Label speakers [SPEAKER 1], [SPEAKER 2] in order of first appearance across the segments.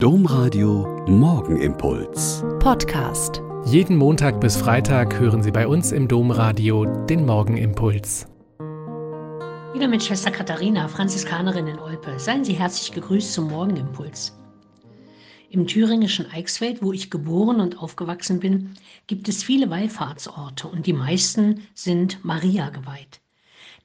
[SPEAKER 1] Domradio Morgenimpuls.
[SPEAKER 2] Podcast.
[SPEAKER 3] Jeden Montag bis Freitag hören Sie bei uns im Domradio den Morgenimpuls.
[SPEAKER 4] Wieder mit Schwester Katharina, Franziskanerin in Olpe. Seien Sie herzlich gegrüßt zum Morgenimpuls. Im thüringischen Eichsfeld, wo ich geboren und aufgewachsen bin, gibt es viele Wallfahrtsorte und die meisten sind Maria geweiht.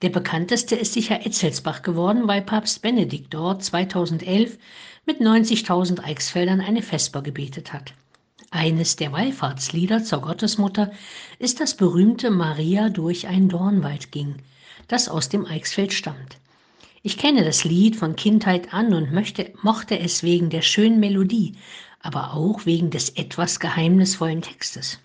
[SPEAKER 4] Der bekannteste ist sicher Etzelsbach geworden, weil Papst Benedikt dort 2011 mit 90.000 Eichsfeldern eine Vesper gebetet hat. Eines der Wallfahrtslieder zur Gottesmutter ist das berühmte Maria durch ein Dornwald ging, das aus dem Eichsfeld stammt. Ich kenne das Lied von Kindheit an und möchte, mochte es wegen der schönen Melodie, aber auch wegen des etwas geheimnisvollen Textes.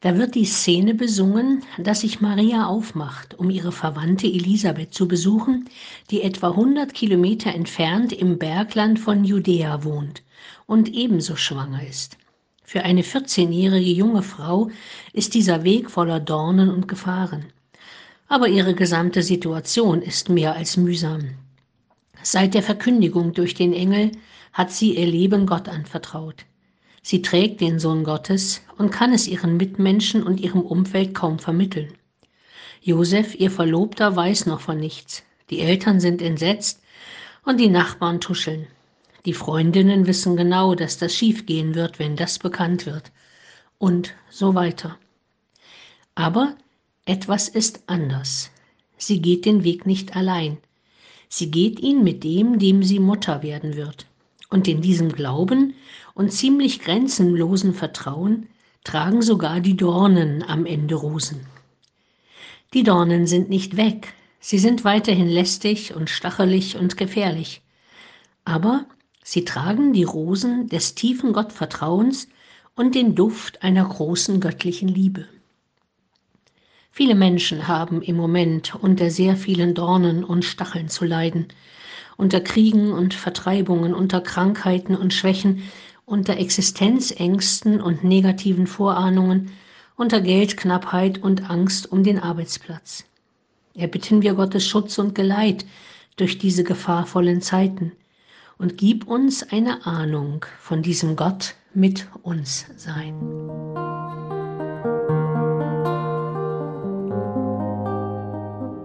[SPEAKER 4] Da wird die Szene besungen, dass sich Maria aufmacht, um ihre Verwandte Elisabeth zu besuchen, die etwa 100 Kilometer entfernt im Bergland von Judäa wohnt und ebenso schwanger ist. Für eine 14-jährige junge Frau ist dieser Weg voller Dornen und Gefahren. Aber ihre gesamte Situation ist mehr als mühsam. Seit der Verkündigung durch den Engel hat sie ihr Leben Gott anvertraut. Sie trägt den Sohn Gottes und kann es ihren Mitmenschen und ihrem Umfeld kaum vermitteln. Josef, ihr Verlobter, weiß noch von nichts. Die Eltern sind entsetzt und die Nachbarn tuscheln. Die Freundinnen wissen genau, dass das schiefgehen wird, wenn das bekannt wird. Und so weiter. Aber etwas ist anders. Sie geht den Weg nicht allein. Sie geht ihn mit dem, dem sie Mutter werden wird. Und in diesem Glauben und ziemlich grenzenlosen Vertrauen tragen sogar die Dornen am Ende Rosen. Die Dornen sind nicht weg, sie sind weiterhin lästig und stachelig und gefährlich, aber sie tragen die Rosen des tiefen Gottvertrauens und den Duft einer großen göttlichen Liebe. Viele Menschen haben im Moment unter sehr vielen Dornen und Stacheln zu leiden, unter Kriegen und Vertreibungen, unter Krankheiten und Schwächen, unter Existenzängsten und negativen Vorahnungen, unter Geldknappheit und Angst um den Arbeitsplatz. Erbitten wir Gottes Schutz und Geleit durch diese gefahrvollen Zeiten und gib uns eine Ahnung von diesem Gott mit uns sein.